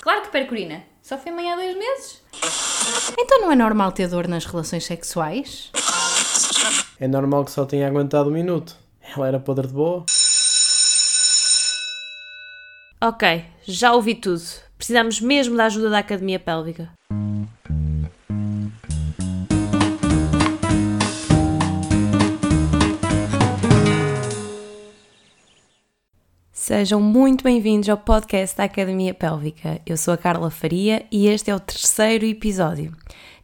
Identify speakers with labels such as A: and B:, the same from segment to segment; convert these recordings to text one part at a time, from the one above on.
A: Claro que perco urina. Só fui mãe há dois meses.
B: Então não é normal ter dor nas relações sexuais?
C: É normal que só tenha aguentado um minuto. Ela era podre de boa.
D: Ok, já ouvi tudo. Precisamos mesmo da ajuda da Academia Pélvica. Sejam muito bem-vindos ao podcast da Academia Pélvica. Eu sou a Carla Faria e este é o terceiro episódio.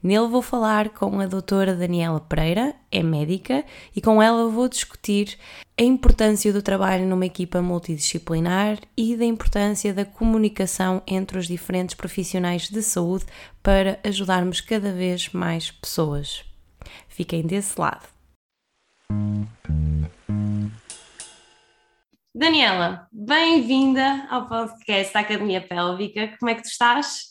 D: Nele vou falar com a doutora Daniela Pereira, é médica, e com ela vou discutir a importância do trabalho numa equipa multidisciplinar e da importância da comunicação entre os diferentes profissionais de saúde para ajudarmos cada vez mais pessoas. Fiquem desse lado. Daniela, bem-vinda ao podcast da Academia Pélvica. Como é que tu estás?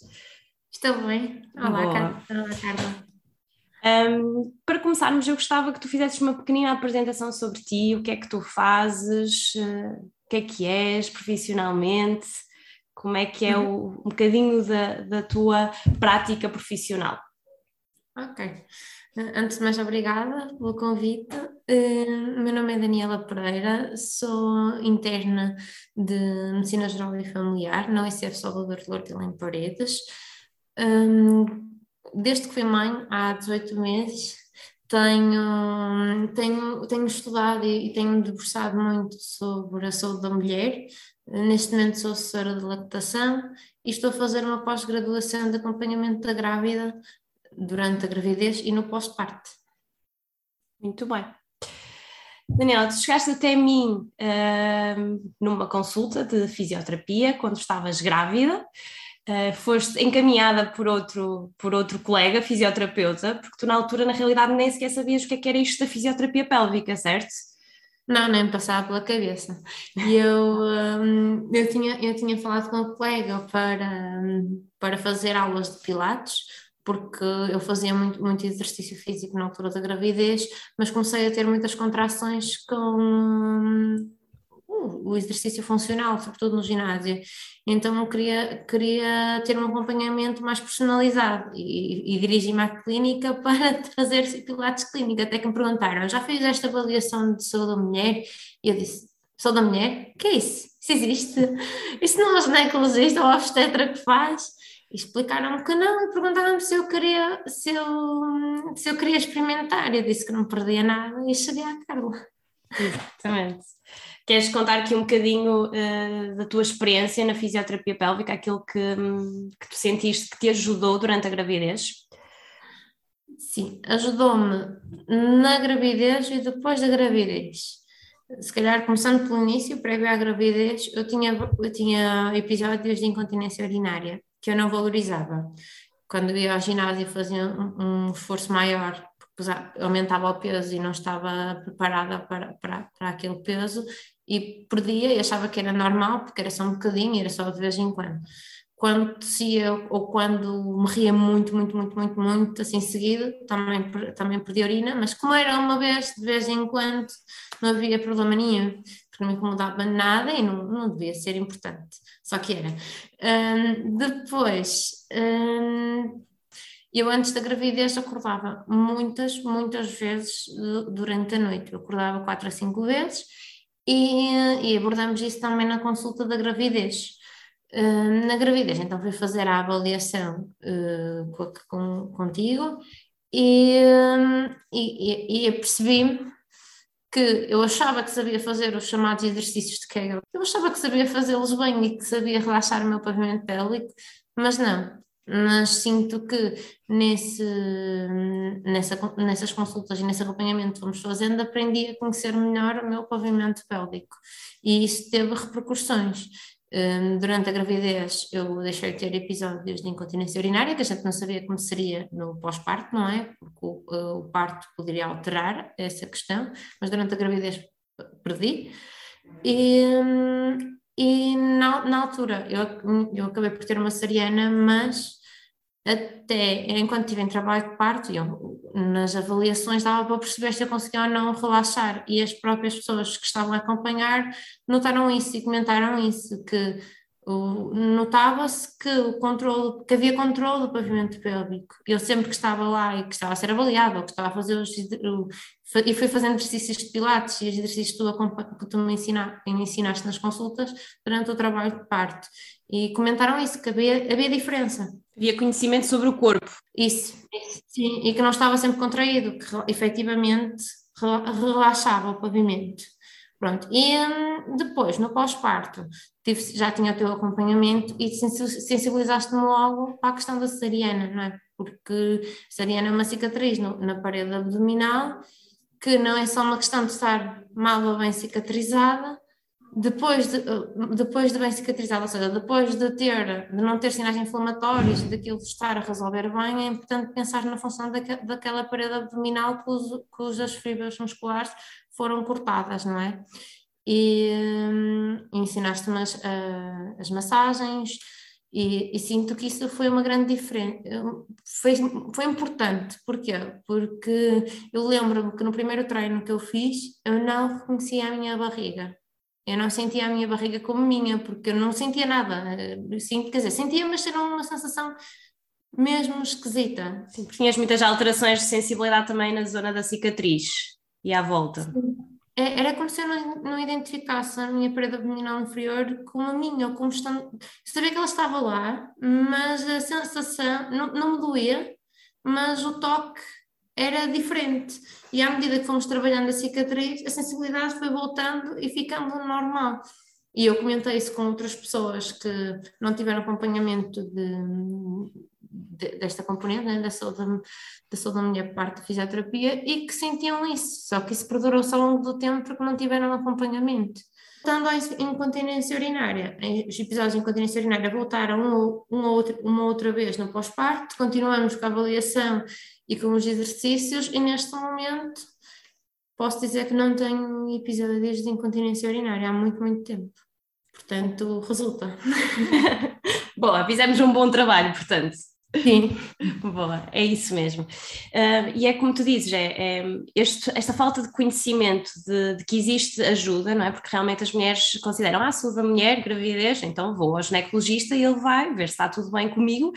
E: Estou bem. Olá. Carla. Olá, Carla.
D: Um, para começarmos, eu gostava que tu fizesses uma pequenina apresentação sobre ti, o que é que tu fazes, eh, o que é que és profissionalmente, como é que é o, um bocadinho da, da tua prática profissional.
E: Ok. Eh, Antes de mais, obrigada pelo convite. O meu nome é Daniela Pereira, sou interna de Medicina Geral e Familiar na UICF Salvador de Lourdes em Paredes. Hum, Desde que fui mãe, há 18 meses, tenho, tenho, tenho estudado e e tenho debruçado muito sobre a saúde da mulher. Neste momento sou assessora de lactação e estou a fazer uma pós-graduação de acompanhamento da grávida durante a gravidez e no pós-parto.
D: Muito bem. Daniela, tu chegaste até mim ahm, numa consulta de fisioterapia quando estavas grávida. Ah, foste encaminhada por outro, por outro colega fisioterapeuta, porque tu na altura, na realidade, nem sequer sabias o que é que era isto da fisioterapia pélvica, certo?
E: Não, nem me passava pela cabeça. E eu, hum, eu, tinha, eu tinha falado com o colega para, para fazer aulas de pilates, porque eu fazia muito, muito exercício físico na altura da gravidez, mas comecei a ter muitas contrações com hum, o exercício funcional, sobretudo no ginásio. Então eu queria, queria ter um acompanhamento mais personalizado e, e dirigi-me à clínica para fazer pilates clínica, até que me perguntaram, já fiz esta avaliação de saúde da mulher? E eu disse, saúde da mulher? Que é isso? Isso existe? Isso não é o ginecologista ou a obstetra que faz? E explicaram-me que não e perguntaram-me se eu queria se eu, se eu queria experimentar. Eu disse que não perdia nada e cheguei à Carla.
D: Exatamente. Queres contar aqui um bocadinho ah, da tua experiência na fisioterapia pélvica, aquilo que, que tu sentiste que te ajudou durante a gravidez?
E: Sim, ajudou-me na gravidez e depois da gravidez. Se calhar começando pelo início, prévio à gravidez, eu tinha, eu tinha episódios de incontinência urinária que eu não valorizava. Quando ia ao ginásio fazia um, esforço maior, aumentava o peso e não estava preparada para, para, para aquele peso e perdia e achava que era normal, porque era só um bocadinho era só de vez em quando. Quando tossia ou quando me ria muito, muito, muito, muito, muito, assim seguido, também, também perdi urina, mas como era uma vez, de vez em quando, não havia problema nenhum, porque não me incomodava nada e não, não devia ser importante, só que era. Hum, depois, hum, eu antes da gravidez acordava muitas, muitas vezes du- durante a noite, eu acordava quatro a cinco vezes e, e abordamos isso também na consulta da gravidez. Na gravidez, então fui fazer a avaliação eh, co- com, contigo e, hum, e, e, e percebi-me que eu achava que sabia fazer os chamados exercícios de Kegel, eu achava que sabia fazê-los bem e que sabia relaxar o meu pavimento pélvico, mas não. Mas sinto que nesse, nessa, nessas consultas e nesse acompanhamento que fomos fazendo, aprendi a conhecer melhor o meu pavimento pélvico e isso teve repercussões. Hum, Durante a gravidez, eu deixei de ter episódios de incontinência urinária, que a gente não sabia como seria no pós-parto, não é? Porque o, eh, o parto poderia alterar essa questão, mas durante a gravidez perdi. E, hum, e na, na altura, eu, eu acabei por ter uma cesariana, mas até enquanto estive em trabalho de parto, eu, nas avaliações dava para perceber se eu conseguia ou não relaxar, e as próprias pessoas que estavam a acompanhar notaram isso e comentaram isso, que notava-se que o controle, que havia controle do pavimento pélvico. Eu sempre que estava lá e que estava a ser avaliado, ou que estava a fazer os, e fui fazendo exercícios de pilates e exercícios que tu, que tu me, ensina, me ensinaste nas consultas durante o trabalho de parte. E comentaram isso, que havia, havia diferença.
D: Havia conhecimento sobre o corpo.
E: Isso, isso, sim, e que não estava sempre contraído, que efetivamente relaxava o pavimento. Pronto, e hum, depois, no pós-parto, já tinha o teu acompanhamento e sensibilizaste-me logo para a questão da cesariana, não é? Porque a cesariana é uma cicatriz no, na parede abdominal que não é só uma questão de estar mal ou bem cicatrizada, depois de, depois de bem cicatrizada, ou seja, depois de ter, de não ter sinais inflamatórios, daquilo estar a resolver bem, é importante pensar na função daque, daquela parede abdominal cujas fibras musculares foram cortadas, não é? E hum, ensinaste-me as, as massagens, e, e, sinto que isso foi uma grande diferença, foi, foi importante, porquê? Porque eu lembro-me que no primeiro treino que eu fiz, eu não reconhecia a minha barriga, eu não sentia a minha barriga como minha, porque eu não sentia nada, sinto, quer dizer, sentia, mas era uma sensação mesmo esquisita.
D: Sim, porque tinhas muitas alterações de sensibilidade também na zona da cicatriz e à volta.
E: Sim. É, era como se eu não, não, identificasse a minha parede abdominal inferior como a minha, ou como estando. Sabia que ela estava lá, mas a sensação não, não me doía, mas o toque era diferente. E à medida que fomos trabalhando a cicatriz, a sensibilidade foi voltando e ficando normal. E eu comentei isso com outras pessoas que não tiveram acompanhamento de, de, desta componente, né, da, saúde, da saúde da mulher parte da fisioterapia, e que sentiam isso, só que isso perdurou-se ao longo do tempo porque não tiveram acompanhamento. Voltando à incontinência urinária, os episódios de incontinência urinária voltaram um, uma, outra, uma outra vez no pós-parto, continuamos com a avaliação e com os exercícios, e neste momento posso dizer que não tenho episódios de incontinência urinária há muito, muito tempo. Portanto, resulta.
D: Boa, fizemos um bom trabalho, portanto.
E: Sim.
D: Boa, é isso mesmo. Uh, e é como tu dizes, é, é este, esta falta de conhecimento de, de, que existe ajuda, não é? Porque realmente as mulheres consideram, ah, sou da mulher, gravidez, então vou ao ginecologista e ele vai ver se está tudo bem comigo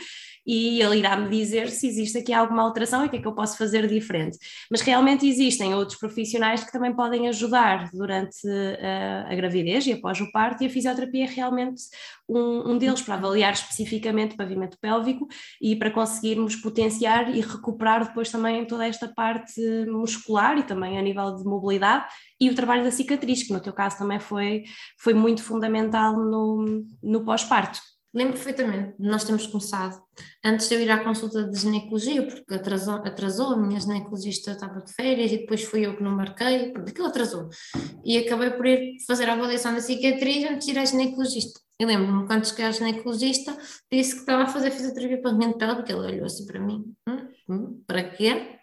D: e ele irá me dizer se existe aqui alguma alteração e o que é que eu posso fazer diferente. Mas realmente existem outros profissionais que também podem ajudar durante a, a gravidez e após o parto, e a fisioterapia é realmente um, um deles para avaliar especificamente o pavimento pélvico e para conseguirmos potenciar e recuperar depois também toda esta parte muscular e também a nível de mobilidade e o trabalho da cicatriz, que no teu caso também foi, foi muito fundamental no, no pós-parto.
E: Lembro perfeitamente, nós temos começado, antes de eu ir à consulta de ginecologia, porque atrasou, atrasou a minha ginecologista estava de férias e depois fui eu que não marquei, porque aquilo atrasou. E acabei por ir fazer a avaliação da cicatriz antes de ir à ginecologista. E lembro-me, quando cheguei à ginecologista, disse que estava a fazer fisioterapia para a pélvica, ele olhou assim para mim, hum, hum, para quê?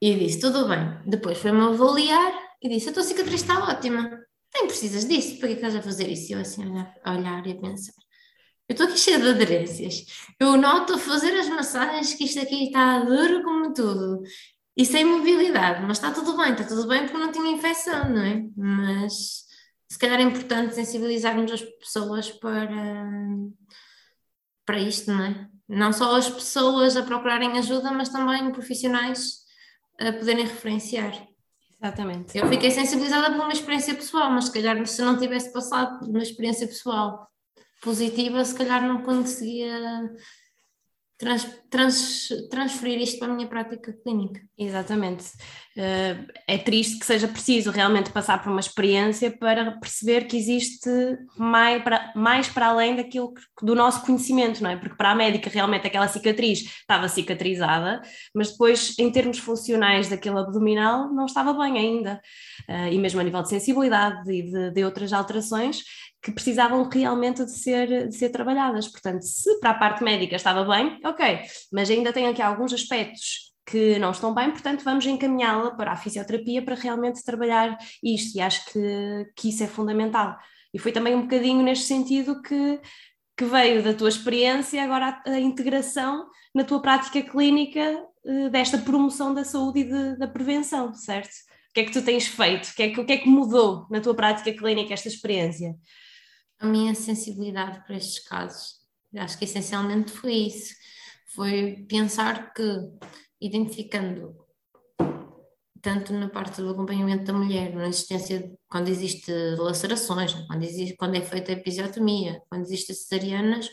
E: E disse, tudo bem. Depois foi-me avaliar e disse, a tua cicatriz está ótima, nem precisas disso, para que estás a fazer isso? E eu assim a olhar e a pensar eu estou aqui cheia de aderências. Eu noto a fazer as massagens que isto aqui está duro como tudo. E sem mobilidade, mas está tudo bem, está tudo bem porque não tinha infecção, não é? Mas se calhar é importante sensibilizarmos as pessoas para, para isto, não é? Não só as pessoas a procurarem ajuda, mas também profissionais a poderem referenciar.
D: Exatamente.
E: Eu fiquei sensibilizada por uma experiência pessoal, mas se calhar se não tivesse passado por uma experiência pessoal positiva, se calhar não conseguia trans, trans, transferir isto para a minha prática clínica.
D: Exatamente. Uh, é triste que seja preciso realmente passar por uma experiência para perceber que existe mais para, mais para além daquilo do nosso conhecimento, não é? Porque para a médica realmente aquela cicatriz estava cicatrizada, mas depois em termos funcionais daquele abdominal não estava bem ainda. Uh, e mesmo a nível de sensibilidade e de, de outras alterações, que precisavam realmente de ser, de ser trabalhadas. Portanto, se para a parte médica estava bem, ok, mas ainda tem aqui alguns aspectos que não estão bem, portanto vamos encaminhá-la para a fisioterapia para realmente trabalhar isto e acho que, que isso é fundamental. E foi também um bocadinho neste sentido que, que veio da tua experiência agora a, a integração na tua prática clínica uh, desta promoção da saúde e de, da prevenção, certo? O que é que tu tens feito? O que é que, o que, é que mudou na tua prática clínica esta experiência?
E: A minha sensibilidade para estes casos. Acho que essencialmente foi isso. Foi pensar que, identificando tanto na parte do acompanhamento da mulher, na existência, quando existe lacerações, quando, existe, quando é feita a episiotomia, quando existem cesarianas,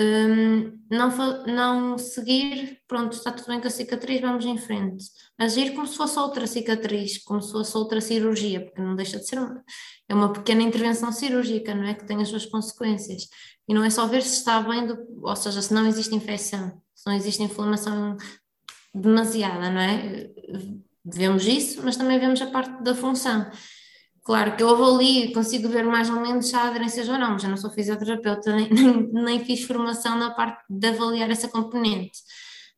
E: um, não, não seguir, pronto, está tudo bem com a cicatriz, vamos em frente. Agir como se fosse outra cicatriz, como se fosse outra cirurgia, porque não deixa de ser uma, é uma pequena intervenção cirúrgica, não é? Que tem as suas consequências. E não é só ver se está bem, do, ou seja, se não existe infecção, se não existe inflamação demasiada, não é? Vemos isso, mas também vemos a parte da função. Claro que eu avalio e consigo ver mais ou menos se há aderências ou não, mas eu não sou fisioterapeuta, nem, nem, nem, fiz formação na parte de avaliar essa componente.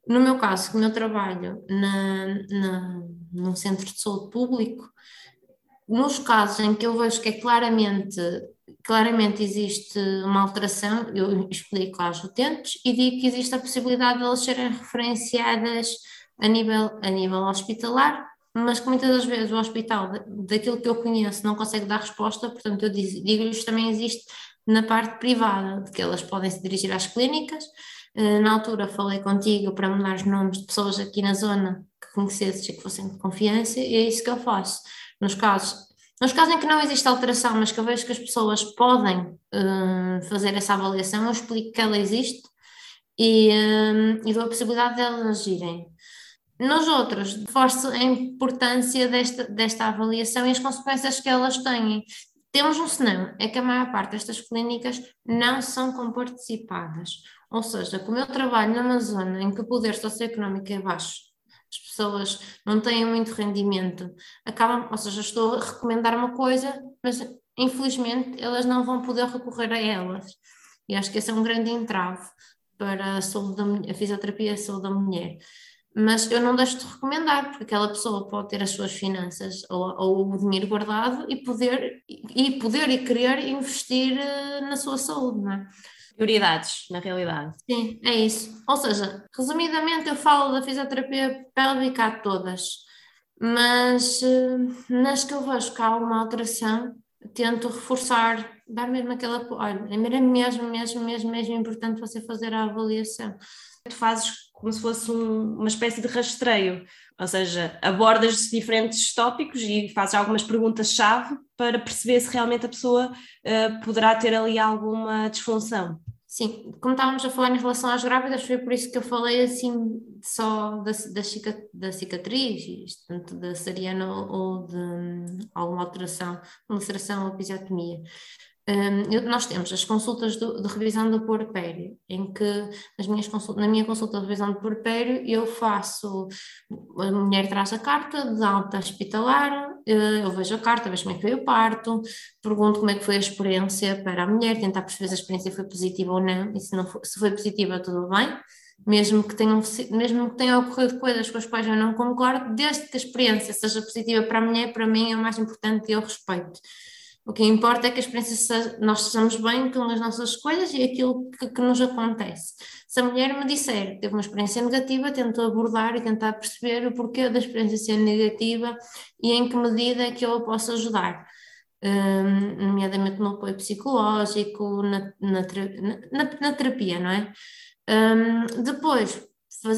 E: No meu caso, como eu trabalho na, na, num centro de saúde público, nos casos em que eu vejo que é claramente, claramente existe uma alteração, eu explico aos utentes e digo que existe a possibilidade de elas serem referenciadas a nível, a nível hospitalar mas que muitas das vezes o hospital, daquilo que eu conheço, não consegue dar resposta, portanto eu digo-lhes também existe na parte privada, de que elas podem se dirigir às clínicas. Eh, na altura falei contigo para me dar os nomes de pessoas aqui na zona que conhecesses e que fossem de confiança, e é isso que eu faço. Nos casos, nos casos em que não existe alteração, mas que eu vejo que as pessoas podem uh, fazer essa avaliação, eu explico que ela existe e, uh, e dou a possibilidade de elas agirem. Nos outros, reforço a importância desta, desta avaliação e as consequências que elas têm. Temos um senão, é que a maior parte destas clínicas não são comparticipadas. Ou seja, como eu trabalho numa zona em que o poder socioeconómico é baixo, as pessoas não têm muito rendimento, acabam, ou seja, estou a recomendar uma coisa, mas infelizmente elas não vão poder recorrer a elas. E acho que esse é um grande entrave para a, saúde da, a fisioterapia e a saúde da mulher mas eu não deixo de recomendar, porque aquela pessoa pode ter as suas finanças ou, ou o dinheiro guardado e poder, e poder e querer investir eh, na sua saúde, não é?
D: Prioridades, na realidade.
E: Sim, é isso. Ou seja, resumidamente, eu falo da fisioterapia pélvica a todas, mas eh, nas que eu vejo que há uma alteração, tento reforçar, dar mesmo aquela. Olha, é mesmo, mesmo, mesmo, mesmo importante você fazer a avaliação.
D: Tu fazes como se fosse um, uma espécie de rastreio, ou seja, abordas diferentes tópicos e fazes algumas perguntas-chave para perceber se realmente a pessoa uh, poderá ter ali alguma disfunção.
E: Sim, como estávamos a falar em relação às grávidas, foi por isso que eu falei assim só da, da, cicatriz, tanto da cesariana ou de alguma alteração, ulceração ou episiotomia. Um, nós temos as consultas do, de revisão do porpério, em que nas minhas na minha consulta de revisão do porpério eu faço, a mulher traz a carta de alta hospitalar, eh, eu vejo a carta, vejo como é que foi o parto, pergunto como é que foi a experiência para a mulher, tentar perceber se a experiência foi positiva ou não, e se, não for, se foi positiva tudo bem, mesmo que, tenham, mesmo que tenham ocorrido coisas com as quais eu não concordo, desde que a experiência seja positiva para a mulher, para mim é o mais importante e eu respeito. O que importa é que a experiência nós estejamos bem com as nossas escolhas e aquilo que, que, nos acontece. Se a mulher me disser que teve uma experiência negativa, tento abordar e tentar perceber o porquê da experiência ser negativa e em que medida é que eu a posso ajudar. Um, nomeadamente no apoio psicológico, na, na, na, na terapia, não é? Um, depois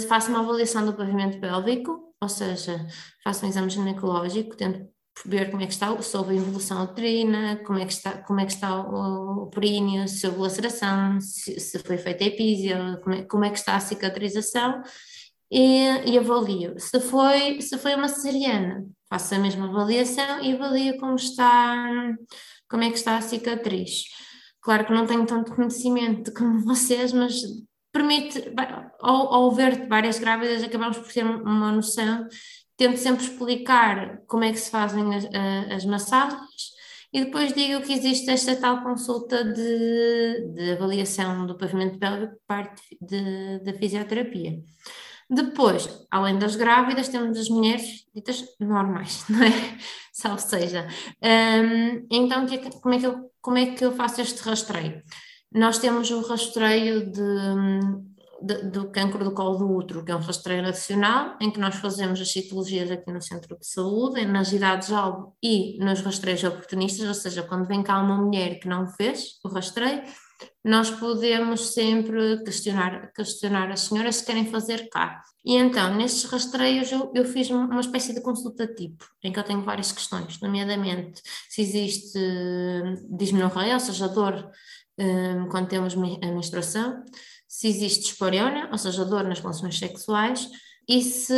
E: faço uma avaliação do pavimento pélvico, ou seja, faço um exame ginecológico, tento ver como é que está, se houve evolução uterina, como é que está, como é que está o, o períneo, se houve laceração, se, se foi feita a epísia, como é, como é que está a cicatrização e, e, avalio. Se foi, se foi uma cesariana, faço a mesma avaliação e avalio como está, como é que está a cicatriz. Claro que não tenho tanto conhecimento como vocês, mas permite, ao, ao ver várias grávidas, acabamos por ter uma noção tento sempre explicar como é que se fazem as, as massagens e depois digo que existe esta tal consulta de, de avaliação do pavimento pélvico parte de, da fisioterapia. Depois, além das grávidas, temos as mulheres ditas normais, não é? Salve seja. Um, então, é como é, que eu, como é que eu faço este rastreio? Nós temos o rastreio de, do cancro do colo do útero, que é um rastreio nacional, em que nós fazemos as citologias aqui no centro de saúde, nas idades-alvo e nos rastreios oportunistas, ou seja, quando vem cá uma mulher que não fez o rastreio, nós podemos sempre questionar, questionar as senhoras se querem fazer cá. E então, nestes rastreios, eu, eu fiz uma espécie de consulta tipo, em que eu tenho várias questões, nomeadamente se existe dismenorreia, ou seja, dor um, quando temos a menstruação, se existe esporiona, ou seja, dor nas relações sexuais, e se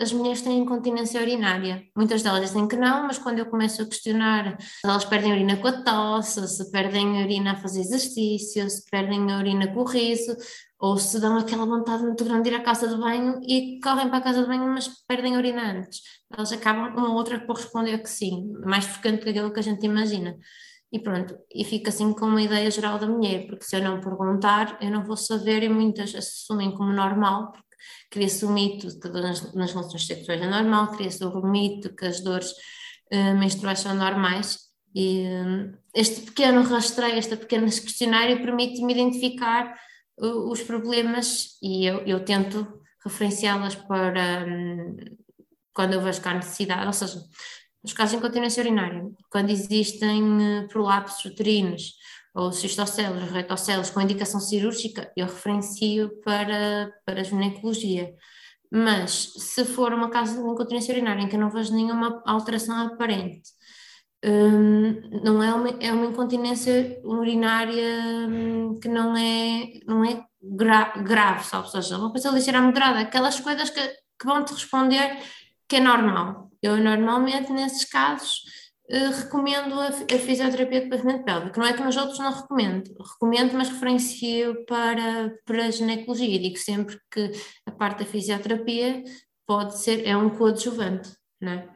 E: as mulheres têm incontinência urinária. Muitas delas dizem que não, mas quando eu começo a questionar se elas perdem urina com a tosse, se perdem urina a fazer exercício, se perdem urina com o riso, ou se dão aquela vontade muito grande de ir à casa de banho e correm para a casa de banho, mas perdem urina antes. Elas acabam uma ou outra por responder que sim, mais frequente que aquilo que a gente imagina. E pronto, e fica assim com uma ideia geral da mulher, porque se eu não perguntar, eu não vou saber, e muitas assumem como normal, porque cria-se o mito de que nas, nas relações sexuais é normal, cria-se o mito que as dores uh, menstruais são normais, e uh, este pequeno rastreio, este pequeno questionário permite-me identificar uh, os problemas e eu, eu tento referenciá-las para um, quando eu vejo que há necessidade, ou seja, nos casos de incontinência urinária, quando existem prolapsos uterinos ou cistocelos, retocelos com indicação cirúrgica, eu referencio para, para a ginecologia. Mas se for uma causa de incontinência urinária em que eu não vejo nenhuma alteração aparente, hum, não é uma, é uma incontinência urinária hum, que não é, não é gra, grave, sabe? ou seja, uma coisa ligeira moderada, aquelas coisas que, que vão te responder que é normal. Eu normalmente nesses casos Uh, recomendo a, a, fisioterapia de pavimento pélvico. Não é que nos outros não recomendo, recomendo, mas referencio para, para a ginecologia. Digo sempre que a parte da fisioterapia pode ser, é um coadjuvante, não é?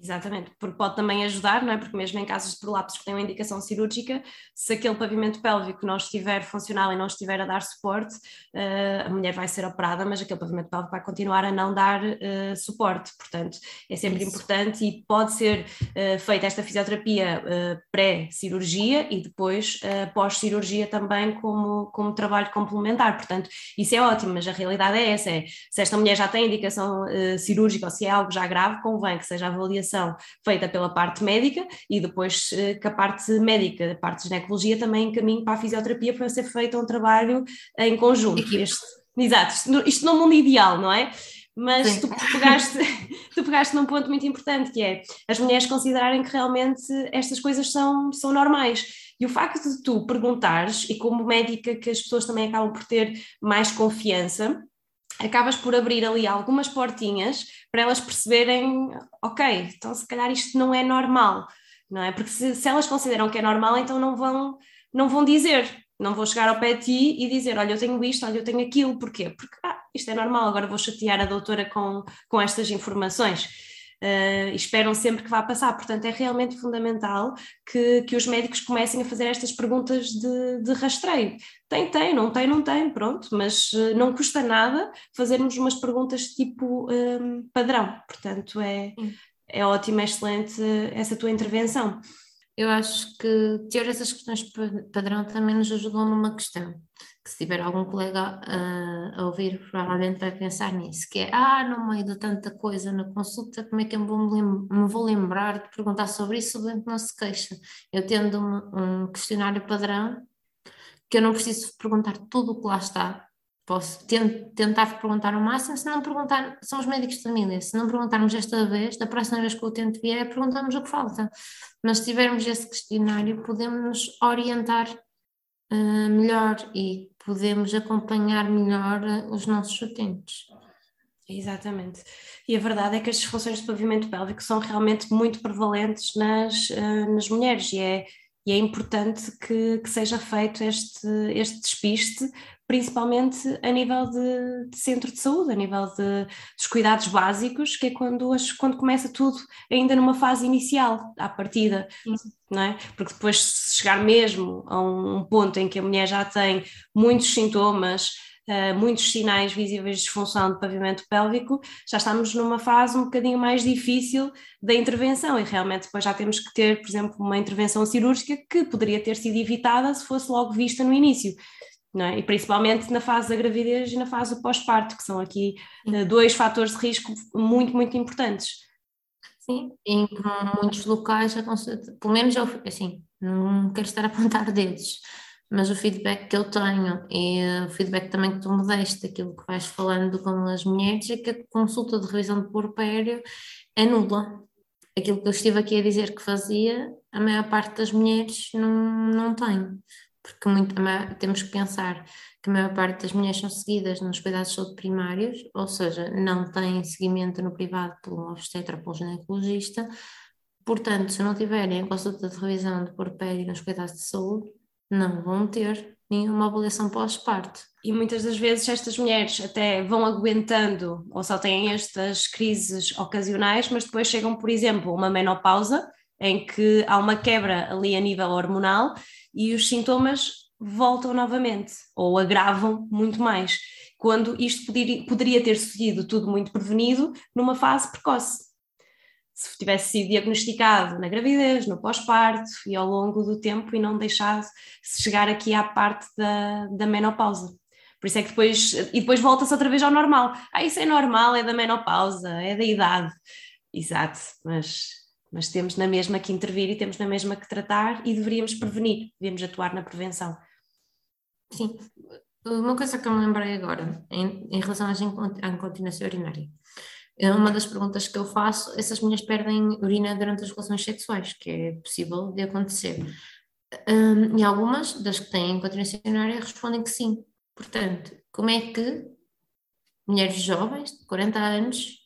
D: Exatamente, porque pode também ajudar, não é? Porque mesmo em casos de prolapsos que têm uma indicação cirúrgica, se aquele pavimento pélvico não estiver funcional e não estiver a dar suporte, uh, a mulher vai ser operada, mas aquele pavimento pélvico vai continuar a não dar uh, suporte. Portanto, é sempre Isso. importante e pode ser uh, feita esta fisioterapia pré-cirurgia e depois pós-cirurgia também como, como trabalho complementar. Portanto, isso é ótimo, mas a realidade é essa: é, se esta mulher já tem indicação cirúrgica ou se é algo já grave, convém que seja avaliação avaliação feita pela parte médica e depois eh, que a parte médica, a parte de ginecologia também encaminhe para a fisioterapia para ser feito um trabalho em conjunto. Este, exato, isto no mundo ideal, não é? mas tu pegaste, tu pegaste num ponto muito importante que é as mulheres considerarem que realmente estas coisas são, são normais. E o facto de tu perguntares, e como médica que as pessoas também acabam por ter mais confiança, acabas por abrir ali algumas portinhas para elas perceberem, ok, então se calhar isto não é normal, não é? Porque se, se elas consideram que é normal, então não vão, não vão dizer, não vou chegar ao pé de ti e dizer, olha, eu tenho isto, olha, eu tenho aquilo, porquê? Porque ah, isto é normal, agora vou chatear a doutora com, com estas informações uh, esperam sempre que vá passar. Portanto, é realmente fundamental que, que os médicos comecem a fazer estas perguntas de, de rastreio. Tem, tem, não tem, não tem, pronto, mas uh, não custa nada fazermos umas perguntas tipo um, eh, padrão. Portanto, é, é ótima, é excelente essa tua intervenção.
E: Eu acho que ter essas questões padrão também nos ajudou numa questão se tiver algum colega a, a, ouvir, provavelmente vai pensar nisso, que é, ah, no meio de tanta coisa na consulta, como é que eu me vou lembrar de perguntar sobre isso, bem que não se queixa. Eu tendo um, um questionário padrão, que eu não preciso perguntar tudo o que lá está, posso tentar perguntar o máximo, se não perguntar, são os médicos de família, se não perguntarmos esta vez, da próxima vez que o utente vier, perguntamos o que falta. Mas se tivermos esse questionário, podemos nos orientar uh, melhor e podemos acompanhar melhor uh, os nossos utentes.
D: Exatamente. E a verdade é que as disfunções de pavimento pélvico são realmente muito prevalentes nas, uh, nas mulheres e é, e é importante que, que seja feito este, este despiste principalmente a nível de, de, centro de saúde, a nível de, dos cuidados básicos, que é quando, as, quando começa tudo ainda numa fase inicial, à partida, não é? Porque depois se chegar mesmo a um ponto em que a mulher já tem muitos sintomas, uh, muitos sinais visíveis de disfunção de pavimento pélvico, já estamos numa fase um bocadinho mais difícil da intervenção. E realmente depois já temos que ter, por exemplo, uma intervenção cirúrgica que poderia ter sido evitada se fosse logo vista no início é? E principalmente na fase da gravidez e na fase do pós-parto, que são aqui uh, dois fatores de risco muito, muito importantes.
E: Sim, em muitos locais, pelo menos eu, assim, não quero estar a apontar dedos, mas o feedback que eu tenho e o feedback também que tu me deste, daquilo que vais falando com as mulheres, é que a consulta de revisão de porpério é nula. Aquilo que eu estive aqui a dizer que fazia, a maior parte das mulheres não, não tem, porque muito, temos que pensar que a maior parte das mulheres são seguidas nos cuidados de saúde primários, ou seja, não têm seguimento no privado pelo obstetra ou pelo ginecologista, portanto, se não tiverem consulta de revisão de porpério nos cuidados de saúde, não vão ter nenhuma avaliação pós-parto.
D: E muitas das vezes estas mulheres até vão aguentando ou só têm estas crises ocasionais, mas depois chegam, por exemplo, a uma menopausa, em que há uma quebra ali a nível hormonal e os sintomas voltam novamente ou agravam muito mais, quando isto poderia, ter sido tudo muito prevenido numa fase precoce se tivesse sido diagnosticado na gravidez, no pós-parto e ao longo do tempo e não deixado chegar aqui à parte da, da menopausa. Por isso é que depois, e depois volta-se outra vez ao normal. Ah, isso é normal, é da menopausa, é da idade. Exato, mas, mas temos na mesma que intervir e temos na mesma que tratar e deveríamos prevenir, deveríamos atuar na prevenção.
E: Sim, uma coisa que eu me lembrei agora, em, em relação à incontinência urinária. É uma das perguntas que eu faço, essas mulheres perdem urina durante as relações sexuais, que é possível de acontecer. Um, e algumas das que têm incontinência urinária respondem que sim. Portanto, como é que mulheres jovens, de 40 anos,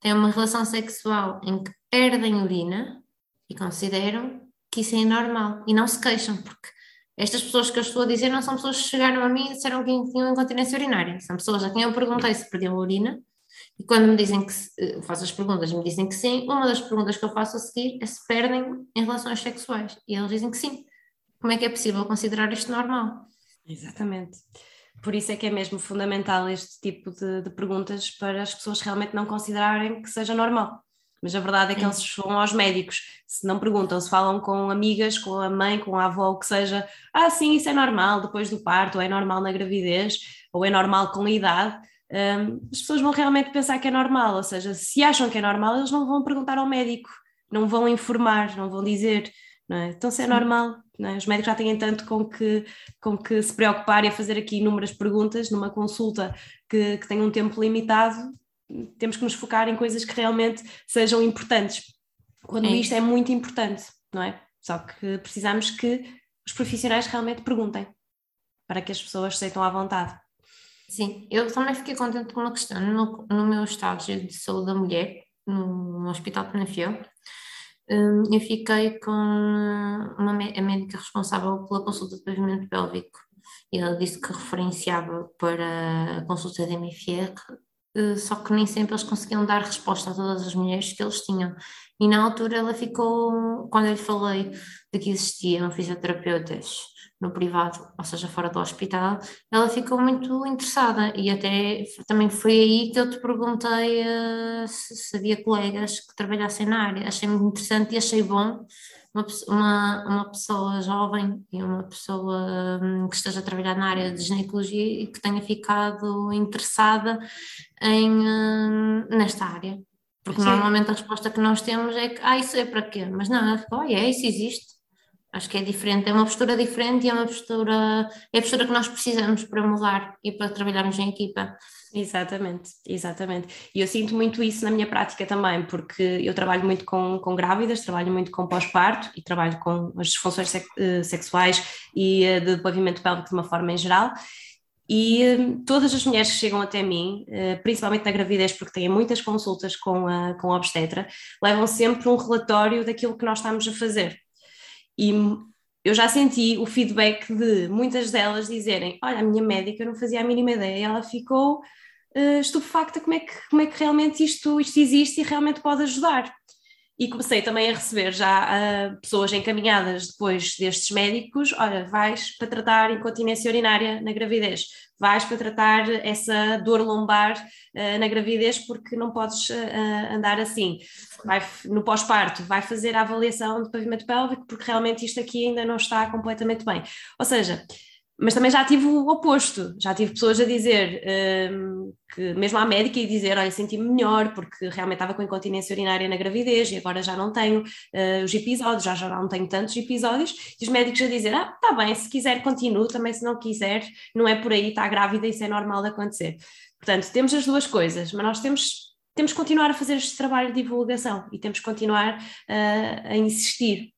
E: têm uma relação sexual em que perdem urina e consideram que isso é normal e não se queixam, porque estas pessoas que eu estou a dizer não são pessoas que chegaram a mim e disseram que tinham incontinência urinária, são pessoas a quem eu perguntei se perdiam urina e quando me dizem que, eu faço as perguntas e me dizem que sim, uma das perguntas que eu faço a seguir é se perdem em relações sexuais. E eles dizem que sim. Como é que é possível considerar isto normal?
D: Exatamente. Por isso é que é mesmo fundamental este tipo de, de perguntas para as pessoas realmente não considerarem que seja normal. Mas a verdade é que eles vão aos médicos, se não perguntam, se falam com amigas, com a mãe, com a avó, o que seja, ah, sim, isso é normal depois do parto, ou é normal na gravidez, ou é normal com a idade, um, as pessoas vão realmente pensar que é normal, ou seja, se acham que é normal, eles não vão perguntar ao médico, não vão informar, não vão dizer, não é? Então, se é normal, é? os médicos já têm tanto com que, com que se preocupar e a fazer aqui inúmeras perguntas numa consulta que, que tem um tempo limitado, temos que nos focar em coisas que realmente sejam importantes, quando é isto é muito importante, não é? Só que precisamos que os profissionais realmente perguntem para que as pessoas se à vontade.
E: Sim, eu também fiquei contente com uma questão. No, no meu estágio de saúde da mulher, no, no Hospital Penafiel, eu fiquei com uma, a médica responsável pela consulta de pavimento pélvico e ela disse que referenciava para a consulta de MFR, eh, só que nem sempre eles conseguiam dar resposta a todas as mulheres que eles tinham. E na altura ela ficou, quando eu lhe falei de que existiam fisioterapeutas no privado, ou seja, fora do hospital, ela ficou muito interessada e até também foi aí que eu te perguntei uh, se, se, havia colegas que trabalhassem na área. Achei muito interessante e achei bom uma, uma, uma pessoa jovem e uma pessoa um, que esteja a trabalhar na área de ginecologia e que tenha ficado interessada em, uh, nesta área. Porque Sim. normalmente a resposta que nós temos é que, ah, isso é para quê? Mas não, ela ficou, oh, é, isso existe Acho que é diferente, é uma postura diferente e é uma postura, é a postura que nós precisamos para mudar e para trabalharmos em equipa.
D: Exatamente, exatamente. E eu sinto muito isso na minha prática também, porque eu trabalho muito com, com grávidas, trabalho muito com pós-parto e trabalho com as disfunções eh, sexuais e eh, de pavimento pélvico de uma forma em geral. E eh, todas as mulheres que chegam até mim, principalmente na gravidez, porque têm muitas consultas com a, com a obstetra, levam sempre um relatório daquilo que nós estamos a fazer. E eu já senti o feedback de muitas delas dizerem: Olha, a minha médica não fazia a mínima ideia, ela ficou uh, estupefacta como é, que, como é que realmente isto, isto existe e realmente pode ajudar. E comecei também a receber já uh, pessoas encaminhadas depois destes médicos: olha, vais para tratar incontinência urinária na gravidez, vais para tratar essa dor lombar uh, na gravidez porque não podes uh, andar assim. Vai, no pós-parto, vai fazer a avaliação de pavimento pélvico porque realmente isto aqui ainda não está completamente bem. Ou seja, mas também já tive o oposto, já tive pessoas a dizer um, que, mesmo à médica, e dizer: Olha, senti-me melhor porque realmente estava com incontinência urinária na gravidez e agora já não tenho uh, os episódios, já, já não tenho tantos episódios. E os médicos a dizer: Ah, está bem, se quiser, continuo, também se não quiser, não é por aí, está grávida, isso é normal de acontecer. Portanto, temos as duas coisas, mas nós temos. Temos que continuar a fazer este trabalho de divulgação e temos que continuar uh, a insistir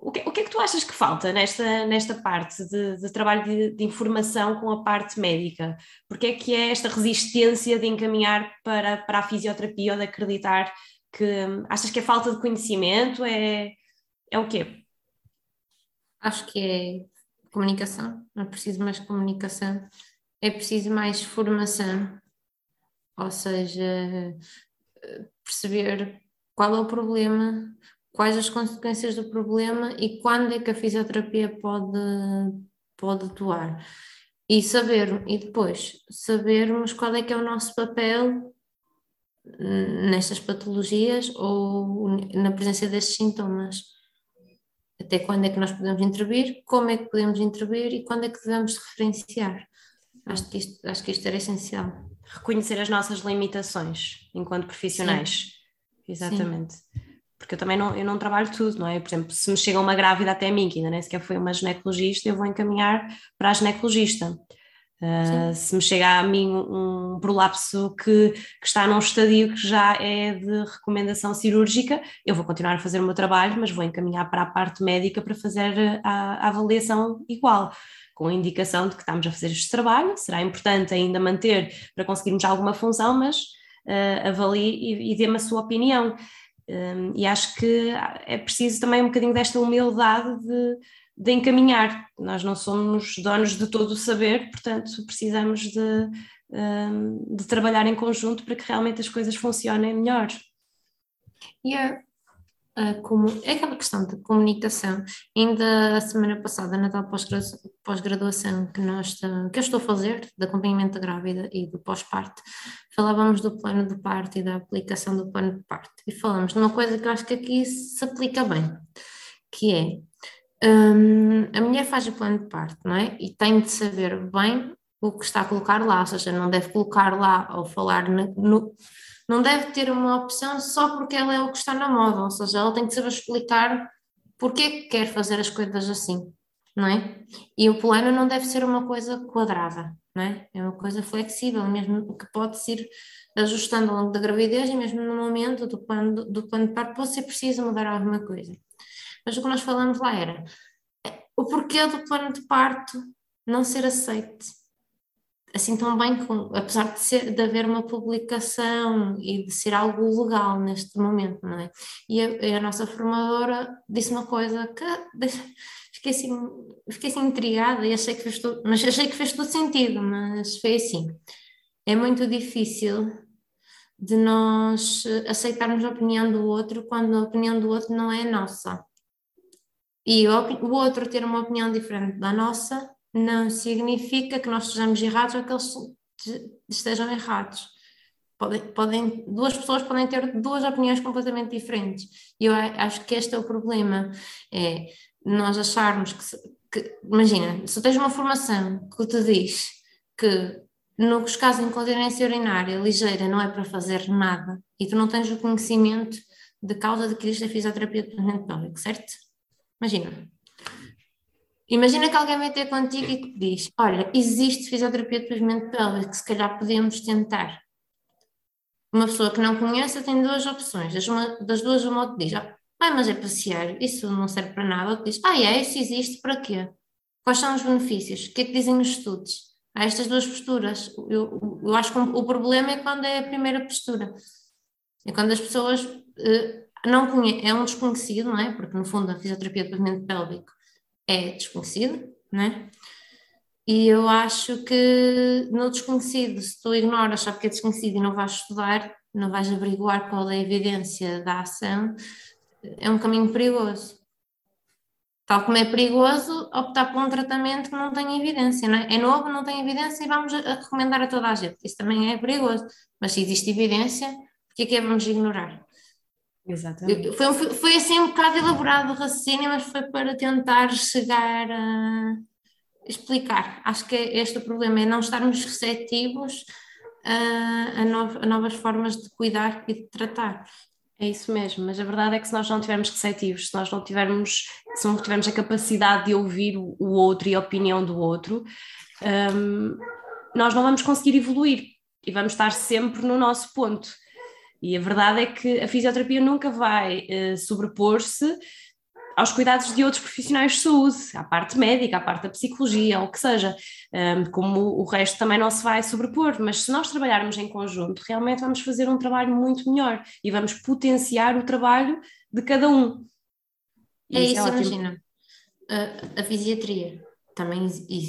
D: o que, o que, é que tu achas que falta nesta, nesta parte de, de trabalho de, de, informação com a parte médica? Porque é que é esta resistência de encaminhar para, para a fisioterapia ou de acreditar que achas que é falta de conhecimento? É, é o quê?
E: Acho que é comunicação, não é preciso mais comunicação, é preciso mais formação, ou seja, perceber qual é o problema, quais as consequências do problema e quando é que a fisioterapia pode, pode atuar. E saber, e depois sabermos qual é que é o nosso papel nestas patologias ou na presença destes sintomas. Até quando é que nós podemos intervir, como é que podemos intervir e quando é que devemos referenciar. Acho que isto, acho que isto era essencial.
D: Reconhecer as nossas limitações enquanto profissionais. Sim. Exatamente. Sim porque eu também não, eu não trabalho tudo, não é? Por exemplo, se me chega uma grávida até a mim, que ainda nem sequer foi uma ginecologista, eu vou encaminhar para a ginecologista. Uh, se me chega a mim um prolapso que, que, está num estadio que já é de recomendação cirúrgica, eu vou continuar a fazer o meu trabalho, mas vou encaminhar para a parte médica para fazer a, a avaliação igual, com a indicação de que estamos a fazer este trabalho, será importante ainda manter para conseguirmos alguma função, mas uh, avalie e, e dê-me a sua opinião. Um, e acho que é preciso também um bocadinho desta humildade de, de encaminhar. Nós não somos donos de todo o saber, portanto, precisamos de, um, de trabalhar em conjunto para que realmente as coisas funcionem melhor.
E: Yeah é aquela questão de comunicação. Ainda a semana passada, na tal pós-graduação que, nós, que eu estou a fazer, de acompanhamento da grávida e do pós-parto, falávamos do plano de parto e da aplicação do plano de parto. E falamos de uma coisa que eu acho que aqui se aplica bem, que é um, a mulher faz o plano de parto, não é? E tem de saber bem o que está a colocar lá, ou seja, não deve colocar lá ou falar no, no não deve ter uma opção só porque ela é o que está na moda, ou seja, ela tem que saber explicar porque que quer fazer as coisas assim, não é? E o plano não deve ser uma coisa quadrada, não é? É uma coisa flexível, mesmo que pode ser ajustando ao longo da gravidez e mesmo no momento do plano, do plano de parto pode ser preciso mudar alguma coisa. Mas o que nós falamos lá era o porquê do plano de parto não ser aceito assim tão bem, com, apesar de, ser, de haver uma publicação e de ser algo legal neste momento, não é? E a, a nossa formadora disse uma coisa que fiquei assim, fiquei assim intrigada e achei que fez tudo, mas achei que fez todo sentido, mas foi assim. É muito difícil de nós aceitarmos a opinião do outro quando a opinião do outro não é nossa. E o outro ter uma opinião diferente da nossa não significa que nós estejamos errados ou que eles estejam errados. Podem, podem, duas pessoas podem ter duas opiniões completamente diferentes. E eu acho que este é o problema. É nós acharmos que, que imagina, se tens uma formação que te diz que nos casos de incontinência urinária ligeira não é para fazer nada e tu não tens o conhecimento de causa de que isto é fisioterapia pélvico, certo? Imagina, Imagina que alguém vai ter contigo e que diz: Olha, existe fisioterapia de pavimento pélvico, que se calhar podemos tentar. Uma pessoa que não conhece tem duas opções. Das, uma, das duas, uma diz: Ah, mas é passear, isso não serve para nada. Outra diz: Ah, é, isso existe para quê? Quais são os benefícios? O que é que dizem os estudos? Há estas duas posturas. Eu, eu acho que o problema é quando é a primeira postura. É quando as pessoas uh, não é um desconhecido, não é? Porque no fundo a fisioterapia de pavimento pélvico é desconhecido, né? E eu acho que no desconhecido, se tu ignoras só porque é desconhecido e não vais estudar, não vais averiguar qual é a evidência da ação, é um caminho perigoso. Tal como é perigoso optar por um tratamento que não tem evidência, não é? É novo, não tem evidência e vamos a recomendar a toda a gente. Isso também é perigoso. Mas se existe evidência, por que é que vamos ignorar?
D: Exatamente.
E: Foi, foi assim um bocado elaborado o raciocínio, mas foi para tentar chegar a. explicar. Acho que é este o problema, é não estarmos receptivos a, a, no, a novas formas de cuidar e de tratar.
D: É isso mesmo, mas a verdade é que se nós não tivermos receptivos, se nós não tivermos, se não tivermos a capacidade de ouvir o, o outro e a opinião do outro, um, nós não vamos conseguir evoluir e vamos estar sempre no nosso ponto. E a verdade é que a fisioterapia nunca vai uh, sobrepor-se aos cuidados de outros profissionais de saúde, à parte médica, à parte da psicologia, ou o que seja, um, como o resto também não se vai sobrepor, mas se nós trabalharmos em conjunto, realmente vamos fazer um trabalho muito melhor e vamos potenciar o trabalho de cada um.
E: E é isso, é imagina, a, a fisiatria também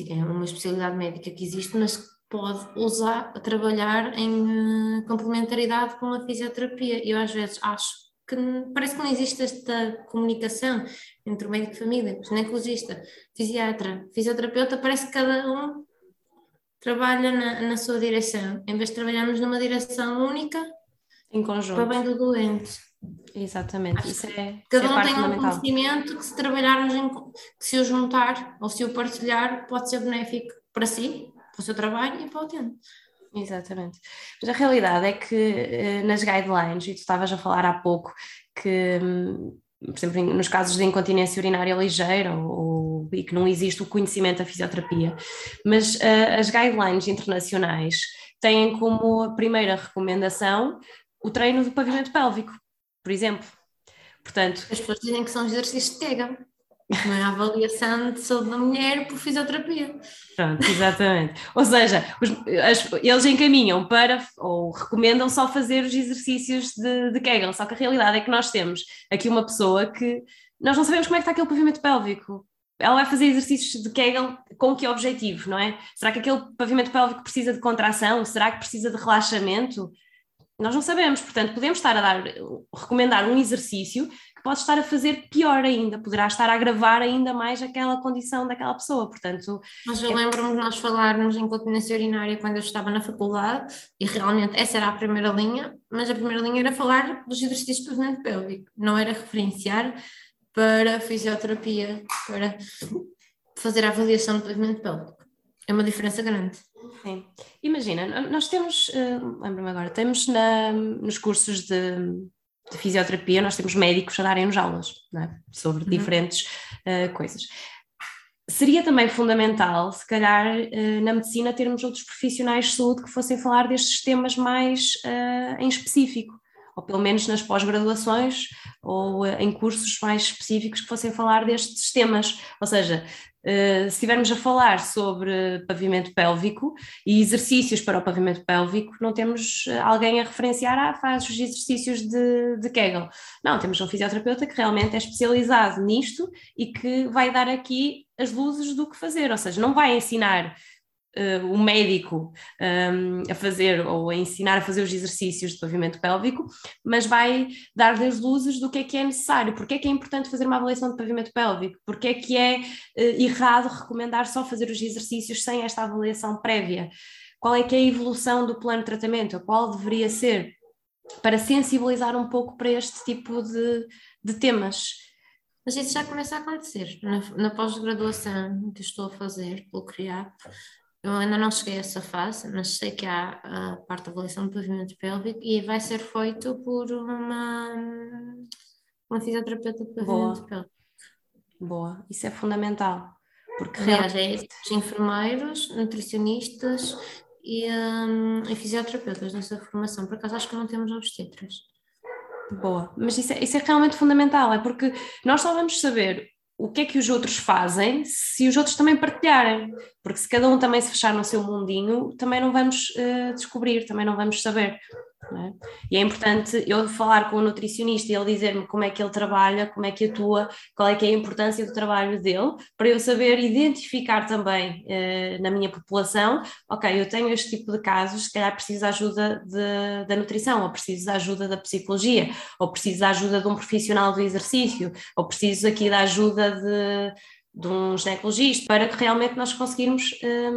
E: é uma especialidade médica que existe, mas pode usar, trabalhar em uh, complementaridade com a fisioterapia. Eu às vezes acho que parece que não existe esta comunicação entre o médico de família, ginecologista, fisiatra, fisioterapeuta, parece que cada um trabalha na, na sua direção, em vez de trabalharmos numa direção única
D: em conjunto
E: para bem do doente.
D: Exatamente, isso é
E: cada
D: é
E: um tem um conhecimento que se trabalharmos em, que se o juntar ou se o partilhar pode ser benéfico para si, para o seu trabalho e para o utente.
D: Exatamente. Mas a realidade é que eh, nas guidelines, e tu estavas a falar há pouco, que, hum, por exemplo, nos casos de incontinência urinária ligeira ou, e que não existe o conhecimento da fisioterapia, mas uh, as guidelines internacionais têm como primeira recomendação o treino do pavimento pélvico, por exemplo. Portanto,
E: As pessoas dizem que são exercícios de Kegel não é a avaliação de saúde da mulher por fisioterapia.
D: Pronto, exatamente. ou seja, os, as, eles encaminham para, ou recomendam só fazer os exercícios de, de Kegel, só que a realidade é que nós temos aqui uma pessoa que nós não sabemos como é que está aquele pavimento pélvico. Ela vai fazer exercícios de Kegel com que objetivo, não é? Será que aquele pavimento pélvico precisa de contração? Será que precisa de relaxamento? Nós não sabemos, portanto, podemos estar a dar, recomendar um exercício pode estar a fazer pior ainda, poderá estar a agravar ainda mais aquela condição daquela pessoa, portanto...
E: Mas eu é... lembro-me de nós falarmos em continência urinária quando eu estava na faculdade, e realmente essa era a primeira linha, mas a primeira linha era falar dos exercícios de pavimento pélvico, não era referenciar para fisioterapia, para fazer a avaliação do pavimento pélvico. É uma diferença grande.
D: Sim. Imagina, nós temos, uh, lembro-me agora, temos na, nos cursos de de fisioterapia, nós temos médicos a darem-nos aulas é? sobre uhum. diferentes uh, coisas. Seria também fundamental, se calhar, uh, na medicina, termos outros profissionais de saúde que fossem falar destes temas mais uh, em específico, ou pelo menos nas pós-graduações ou em cursos mais específicos que fossem falar destes temas. Ou seja, se estivermos a falar sobre pavimento pélvico e exercícios para o pavimento pélvico, não temos eh, alguém a referenciar, ah, faz os exercícios de, de Kegel. Não, temos um fisioterapeuta que realmente é especializado nisto e que vai dar aqui as luzes do que fazer, ou seja, não vai ensinar uh, o médico um, a fazer ou a ensinar a fazer os exercícios de pavimento pélvico, mas vai dar as luzes do que é que é necessário, porque é que é importante fazer uma avaliação de pavimento pélvico, porque é que é uh, errado recomendar só fazer os exercícios sem esta avaliação prévia, qual é que é a evolução do plano de tratamento, qual deveria ser, para sensibilizar um pouco para este tipo de, de temas.
E: Mas isso já começa a acontecer. Na, na pós-graduação que estou a fazer pelo CRIAP, eu ainda não cheguei a essa fase, mas sei que há a parte da avaliação do pavimento pélvico e vai ser feito por uma, uma fisioterapeuta de pavimento Boa. pélvico.
D: Boa, isso é fundamental.
E: Porque Aliás, é os enfermeiros, nutricionistas e, um, e fisioterapeutas nessa formação. Por acaso acho que não temos obstetras.
D: Boa, mas isso é, isso é realmente fundamental, é porque nós só vamos saber o que é que os outros fazem se os outros também partilharem, porque se cada um também se fechar no seu mundinho, também não vamos uh, descobrir, também não vamos saber. É? E é importante eu falar com o nutricionista e ele dizer-me como é que ele trabalha, como é que atua, qual é que é a importância do trabalho dele, para eu saber identificar também eh, na minha população, ok, eu tenho este tipo de casos, se calhar preciso da ajuda de, da nutrição, ou preciso da ajuda da psicologia, ou preciso da ajuda de um profissional do exercício, ou preciso aqui da ajuda de, de um ginecologista, para que realmente nós conseguirmos eh,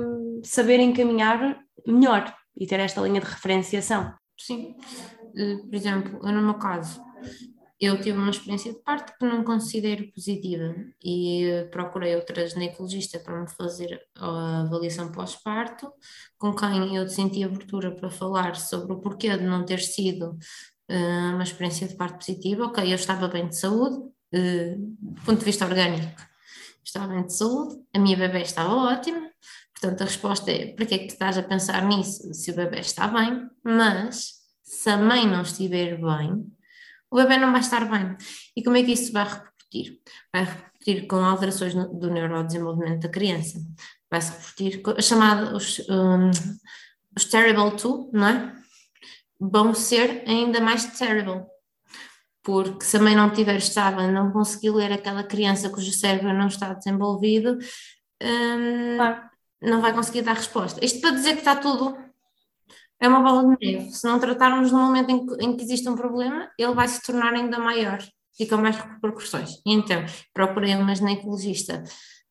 D: saber encaminhar melhor e ter esta linha de referenciação.
E: Sim. Eh, por exemplo, eu no meu caso, eu tive uma experiência de parto que não considero positiva e procurei outra ginecologista para me fazer a avaliação pós-parto, com quem eu senti abertura para falar sobre o porquê de não ter sido uh, uma experiência de parto positiva. Ok, eu estava bem de saúde, do ponto de vista orgânico, estava bem de saúde, a minha bebê estava ótima, portanto a resposta é: para que é que estás a pensar nisso se o bebê está bem? Mas se a mãe não estiver bem, o bebê não vai estar bem. E como é que isso vai repercutir? Vai repercutir com alterações no, do neurodesenvolvimento da criança. Vai-se repercutir com chamada, os, um, os terrible two, não é? Vão ser ainda mais terrible. Porque se a mãe não estiver estável, não conseguir ler aquela criança cujo cérebro não está desenvolvido, um, claro. Não vai conseguir dar resposta. Isto para dizer que está tudo é uma bola de neve. Se não tratarmos no momento em que, em que existe um problema, ele vai se tornar ainda maior e com mais repercussões. Então, procurei uma ginecologista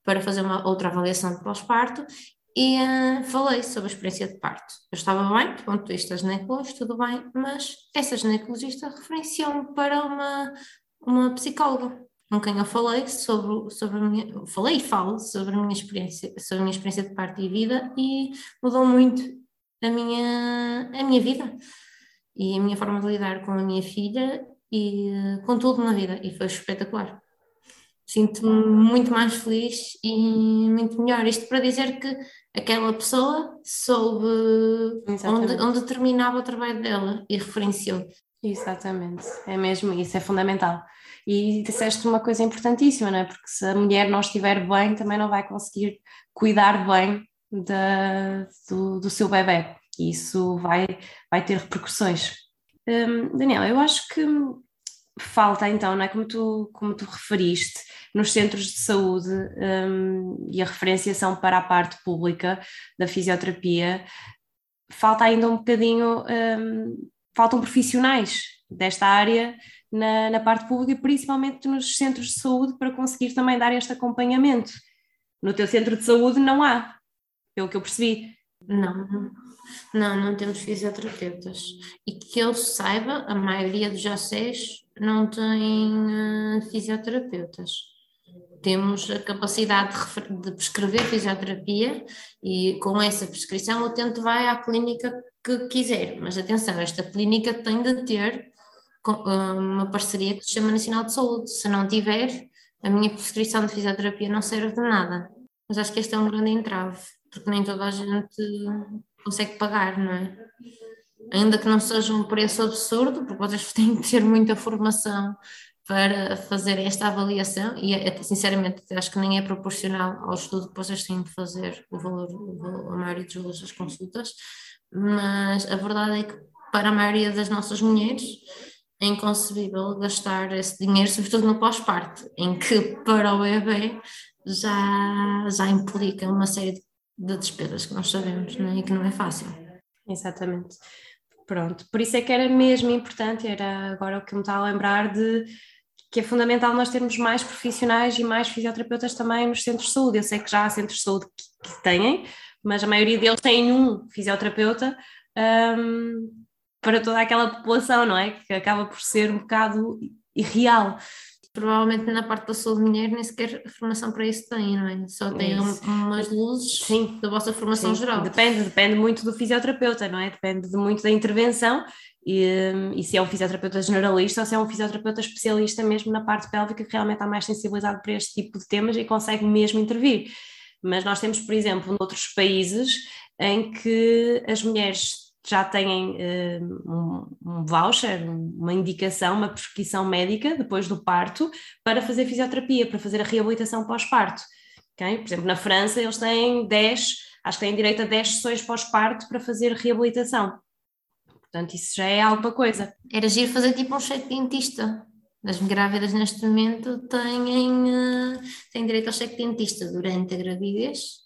E: para fazer uma outra avaliação de pós-parto e uh, falei sobre a experiência de parto. Eu estava bem, do ponto de vista ginecológico, tudo bem, mas essa ginecologista referenciou-me para uma, uma psicóloga com quem eu falei sobre, sobre a minha, falei e falo sobre a minha experiência, sobre a minha experiência de parto e vida e mudou muito a minha, a minha vida e a minha forma de lidar com a minha filha e eh, com tudo na vida e foi espetacular. Sinto-me muito mais feliz e muito melhor. Isto para dizer que aquela pessoa soube onde, onde terminava o trabalho dela e referenciou.
D: Exatamente, é mesmo isso, é fundamental. E disseste uma coisa importantíssima, não é? Porque se a mulher não estiver bem, também não vai conseguir cuidar bem da, do, do seu bebê. E isso vai, vai ter repercussões. Um, Daniela, eu acho que falta então, não é? Como tu, como tu referiste, nos centros de saúde um, e a referenciação para a parte pública da fisioterapia, falta ainda um bocadinho, um, faltam profissionais desta área na, na parte pública, principalmente nos centros de saúde, para conseguir também dar este acompanhamento. No teu centro de saúde não há, pelo que eu percebi.
E: Não, não, não temos fisioterapeutas. E que eu saiba, a maioria dos ACs não tem uh, fisioterapeutas. Temos a capacidade de, de, prescrever fisioterapia e com essa prescrição o utente vai à clínica que quiser. Mas atenção, esta clínica tem de ter uma parceria que se chama Nacional de Saúde. Se não tiver, a minha prescrição de fisioterapia não serve de nada. Mas acho que este é um grande entrave porque nem toda a gente consegue pagar, não é? Ainda que não seja um preço absurdo, porque vocês têm que ter muita formação para fazer esta avaliação e é, sinceramente acho que nem é proporcional ao estudo que vocês têm de fazer o valor, o valor a maioria dos valores das consultas, mas a verdade é que para a maioria das nossas mulheres é inconcebível gastar esse dinheiro, sobretudo no pós-parto, em que para o bebê já, já implica uma série de de despesas que nós sabemos né? e que não é fácil.
D: Exatamente. Pronto, por isso é que era mesmo importante, era agora o que me está a lembrar de que é fundamental nós termos mais profissionais e mais fisioterapeutas também nos centros de saúde. Eu sei que já há centros de saúde que, que têm, mas a maioria deles tem um fisioterapeuta um, para toda aquela população, não é? Que acaba por ser um bocado irreal
E: provavelmente na parte da saúde mulher nem sequer formação para isso tem, não é? Só tem isso. umas luzes Sim. da vossa formação Sim. geral.
D: Depende, depende muito do fisioterapeuta, não é? Depende de muito da intervenção e, e, se é um fisioterapeuta generalista ou se é um fisioterapeuta especialista mesmo na parte pélvica que realmente está mais sensibilizado para este tipo de temas e consegue mesmo intervir. Mas nós temos, por exemplo, noutros países em que as mulheres já têm uh, um, um, voucher, uma indicação, uma prescrição médica depois do parto para fazer fisioterapia, para fazer a reabilitação pós-parto. Okay? Por exemplo, na França eles têm 10, acho que têm direito a 10 sessões pós-parto para fazer reabilitação. Portanto, isso já é alguma coisa.
E: Era giro fazer tipo um cheque dentista. As grávidas neste momento têm, uh, têm direito ao cheque dentista durante a gravidez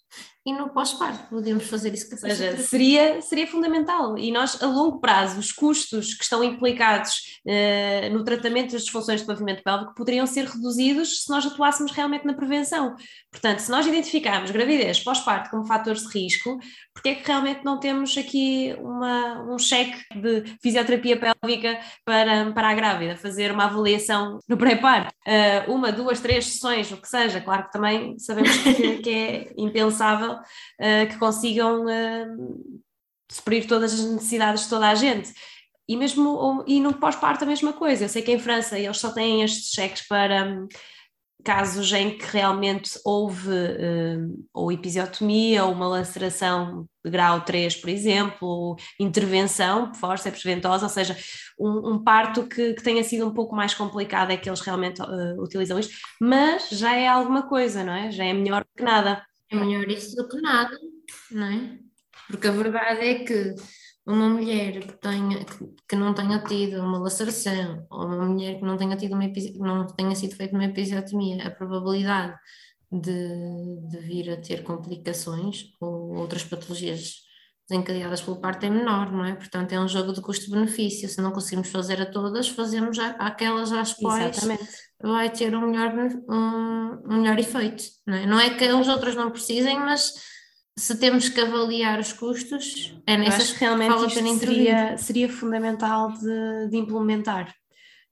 E: e no pós-parto podemos fazer isso
D: Ou seja,
E: fisioterapia.
D: seria, seria fundamental. E nós, a longo prazo, os custos que estão implicados eh, no tratamento das disfunções do pavimento pélvico poderiam ser reduzidos se nós atuássemos realmente na prevenção. Portanto, se nós identificarmos gravidez pós-parto como fatores de risco, porque é que realmente não temos aqui uma, um cheque de fisioterapia pélvica para, para a grávida, fazer uma avaliação no pré-parto? Eh, uma, duas, três sessões, o que seja. Claro que também sabemos que, que é impensável uh, que consigam uh, suprir todas as necessidades de toda a gente. E mesmo e no pós-parto a mesma coisa. Eu sei que em França eles só têm estes cheques para um, casos em que realmente houve uh, ou episiotomia ou uma laceração de grau 3, por exemplo, ou intervenção, forceps ventosa, ou seja, um, um parto que, que, tenha sido um pouco mais complicado é que eles realmente utilizam isto, mas já é alguma coisa, não é? Já é melhor que nada.
E: É melhor isso do que nada, não é? Porque a verdade é que uma mulher que, tenha, que, não tenha tido uma laceração ou uma mulher que não tenha, tido uma, não tenha sido feita uma episiotomia, a probabilidade de, de vir a ter complicações ou outras patologias desencadeadas pelo parto é menor, não é? Portanto, é um jogo de custo-benefício. Se não conseguimos fazer a todas, fazemos aquelas às quais Exatamente. vai ter um melhor, um, um melhor efeito. Não é? não é que as outras não precisem, mas se temos que avaliar os custos, é nessas
D: que realmente isto seria, seria fundamental de, de, implementar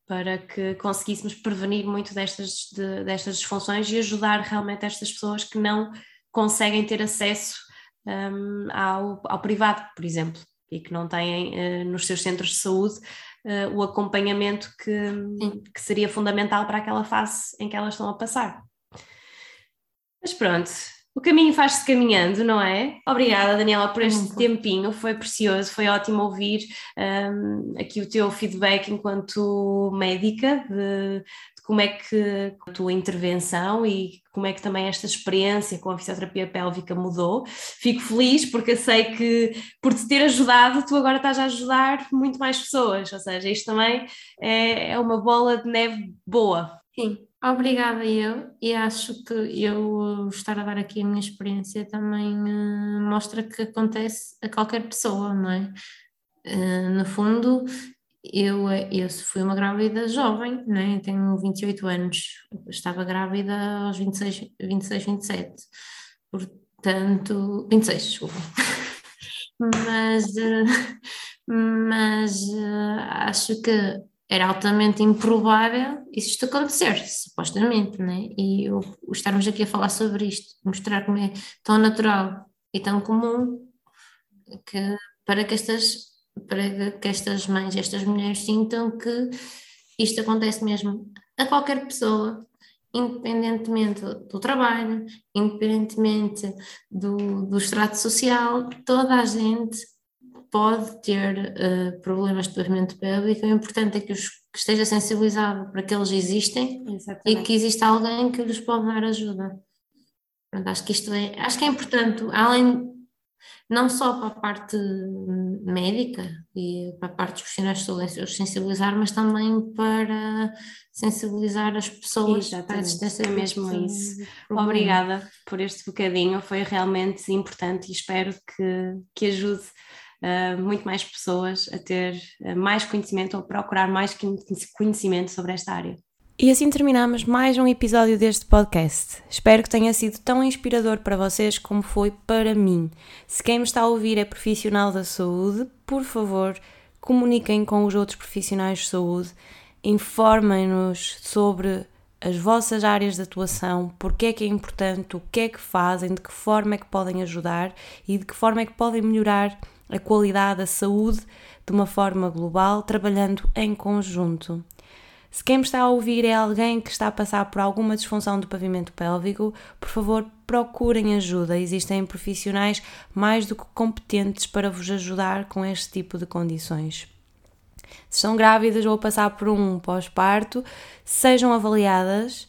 D: para que conseguíssemos prevenir muito destas, de, destas disfunções e ajudar realmente estas pessoas que não conseguem ter acesso um, ao, ao privado, por exemplo, e que não têm uh, nos seus centros de saúde uh, o acompanhamento que, que seria fundamental para aquela fase em que elas estão a passar. Mas pronto, o caminho faz-se caminhando, não é? Obrigada, Daniela, por este tempinho, foi precioso, foi ótimo ouvir um, aqui o teu feedback enquanto médica de, como é que a tua intervenção e como é que também esta experiência com a fisioterapia pélvica mudou. Fico feliz porque sei que por te ter ajudado, tu agora estás a ajudar muito mais pessoas, ou seja, isto também é, é uma bola de neve boa.
E: Sim, obrigada eu e acho que eu estar a dar aqui a minha experiência também uh, mostra que acontece a qualquer pessoa, não é? Uh, no fundo, eu, eu fui uma grávida jovem, né? tenho 28 anos, estava grávida aos 26, 26 27, portanto, 26, desculpa. mas, eh, mas eh, acho que era altamente improvável isto acontecer, supostamente, né? e eu, estarmos aqui a falar sobre isto, mostrar como é tão natural e tão comum que, para que estas para que estas mães, estas mulheres sintam que isto acontece mesmo a qualquer pessoa, independentemente do trabalho, independentemente do, do extrato social, toda a gente pode ter uh, problemas de pavimento pélvico. O importante é que, os, que esteja sensibilizado para que eles existem Exatamente. e que exista alguém que lhes pode dar ajuda. Pronto, acho que isto é, acho que é importante, além não só para a parte médica e para a parte dos profissionais de saúde, os sensibilizar, mas também para sensibilizar as pessoas
D: Exatamente, para a existência é mesmo isso. Obrigada por este bocadinho, foi realmente importante e espero que, que ajude uh, muito mais pessoas a ter uh, mais conhecimento ou procurar mais conhecimento sobre esta área.
B: E assim terminamos mais um episódio deste podcast. Espero que tenha sido tão inspirador para vocês como foi para mim. Se quem me está a ouvir é profissional da saúde, por favor, comuniquem com os outros profissionais de saúde, informem-nos sobre as vossas áreas de atuação, porque é que é importante, o que é que fazem, de que forma é que podem ajudar e de que forma é que podem melhorar a qualidade da saúde de uma forma global, trabalhando em conjunto. Se quem me está a ouvir é alguém que está a passar por alguma disfunção do pavimento pélvico, por favor procurem ajuda. Existem profissionais mais do que competentes para vos ajudar com este tipo de condições. Se estão grávidas ou a passar por um pós-parto, sejam avaliadas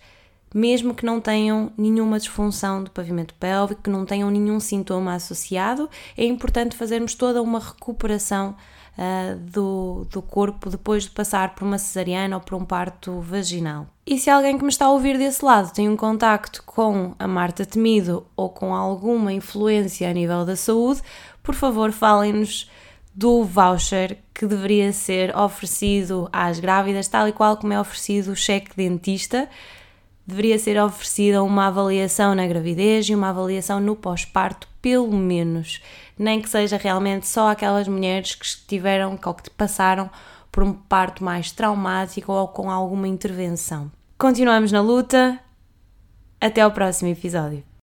D: mesmo que não tenham nenhuma disfunção do pavimento pélvico, que não tenham nenhum sintoma associado. É importante fazermos toda uma recuperação uh, do, do corpo depois de passar por uma cesariana ou por um parto vaginal. E se alguém que me está a ouvir desse lado tem um contacto com a Marta Temido ou com alguma influência a nível da saúde, por favor falem-nos do voucher que deveria ser oferecido às grávidas, tal e qual como é oferecido o cheque dentista. Deveria ser oferecida uma avaliação na gravidez e uma avaliação no pós-parto, pelo menos. Nem que seja realmente só aquelas mulheres que tiveram ou que passaram por um parto mais traumático ou com alguma intervenção. Continuamos na luta. Até ao próximo episódio.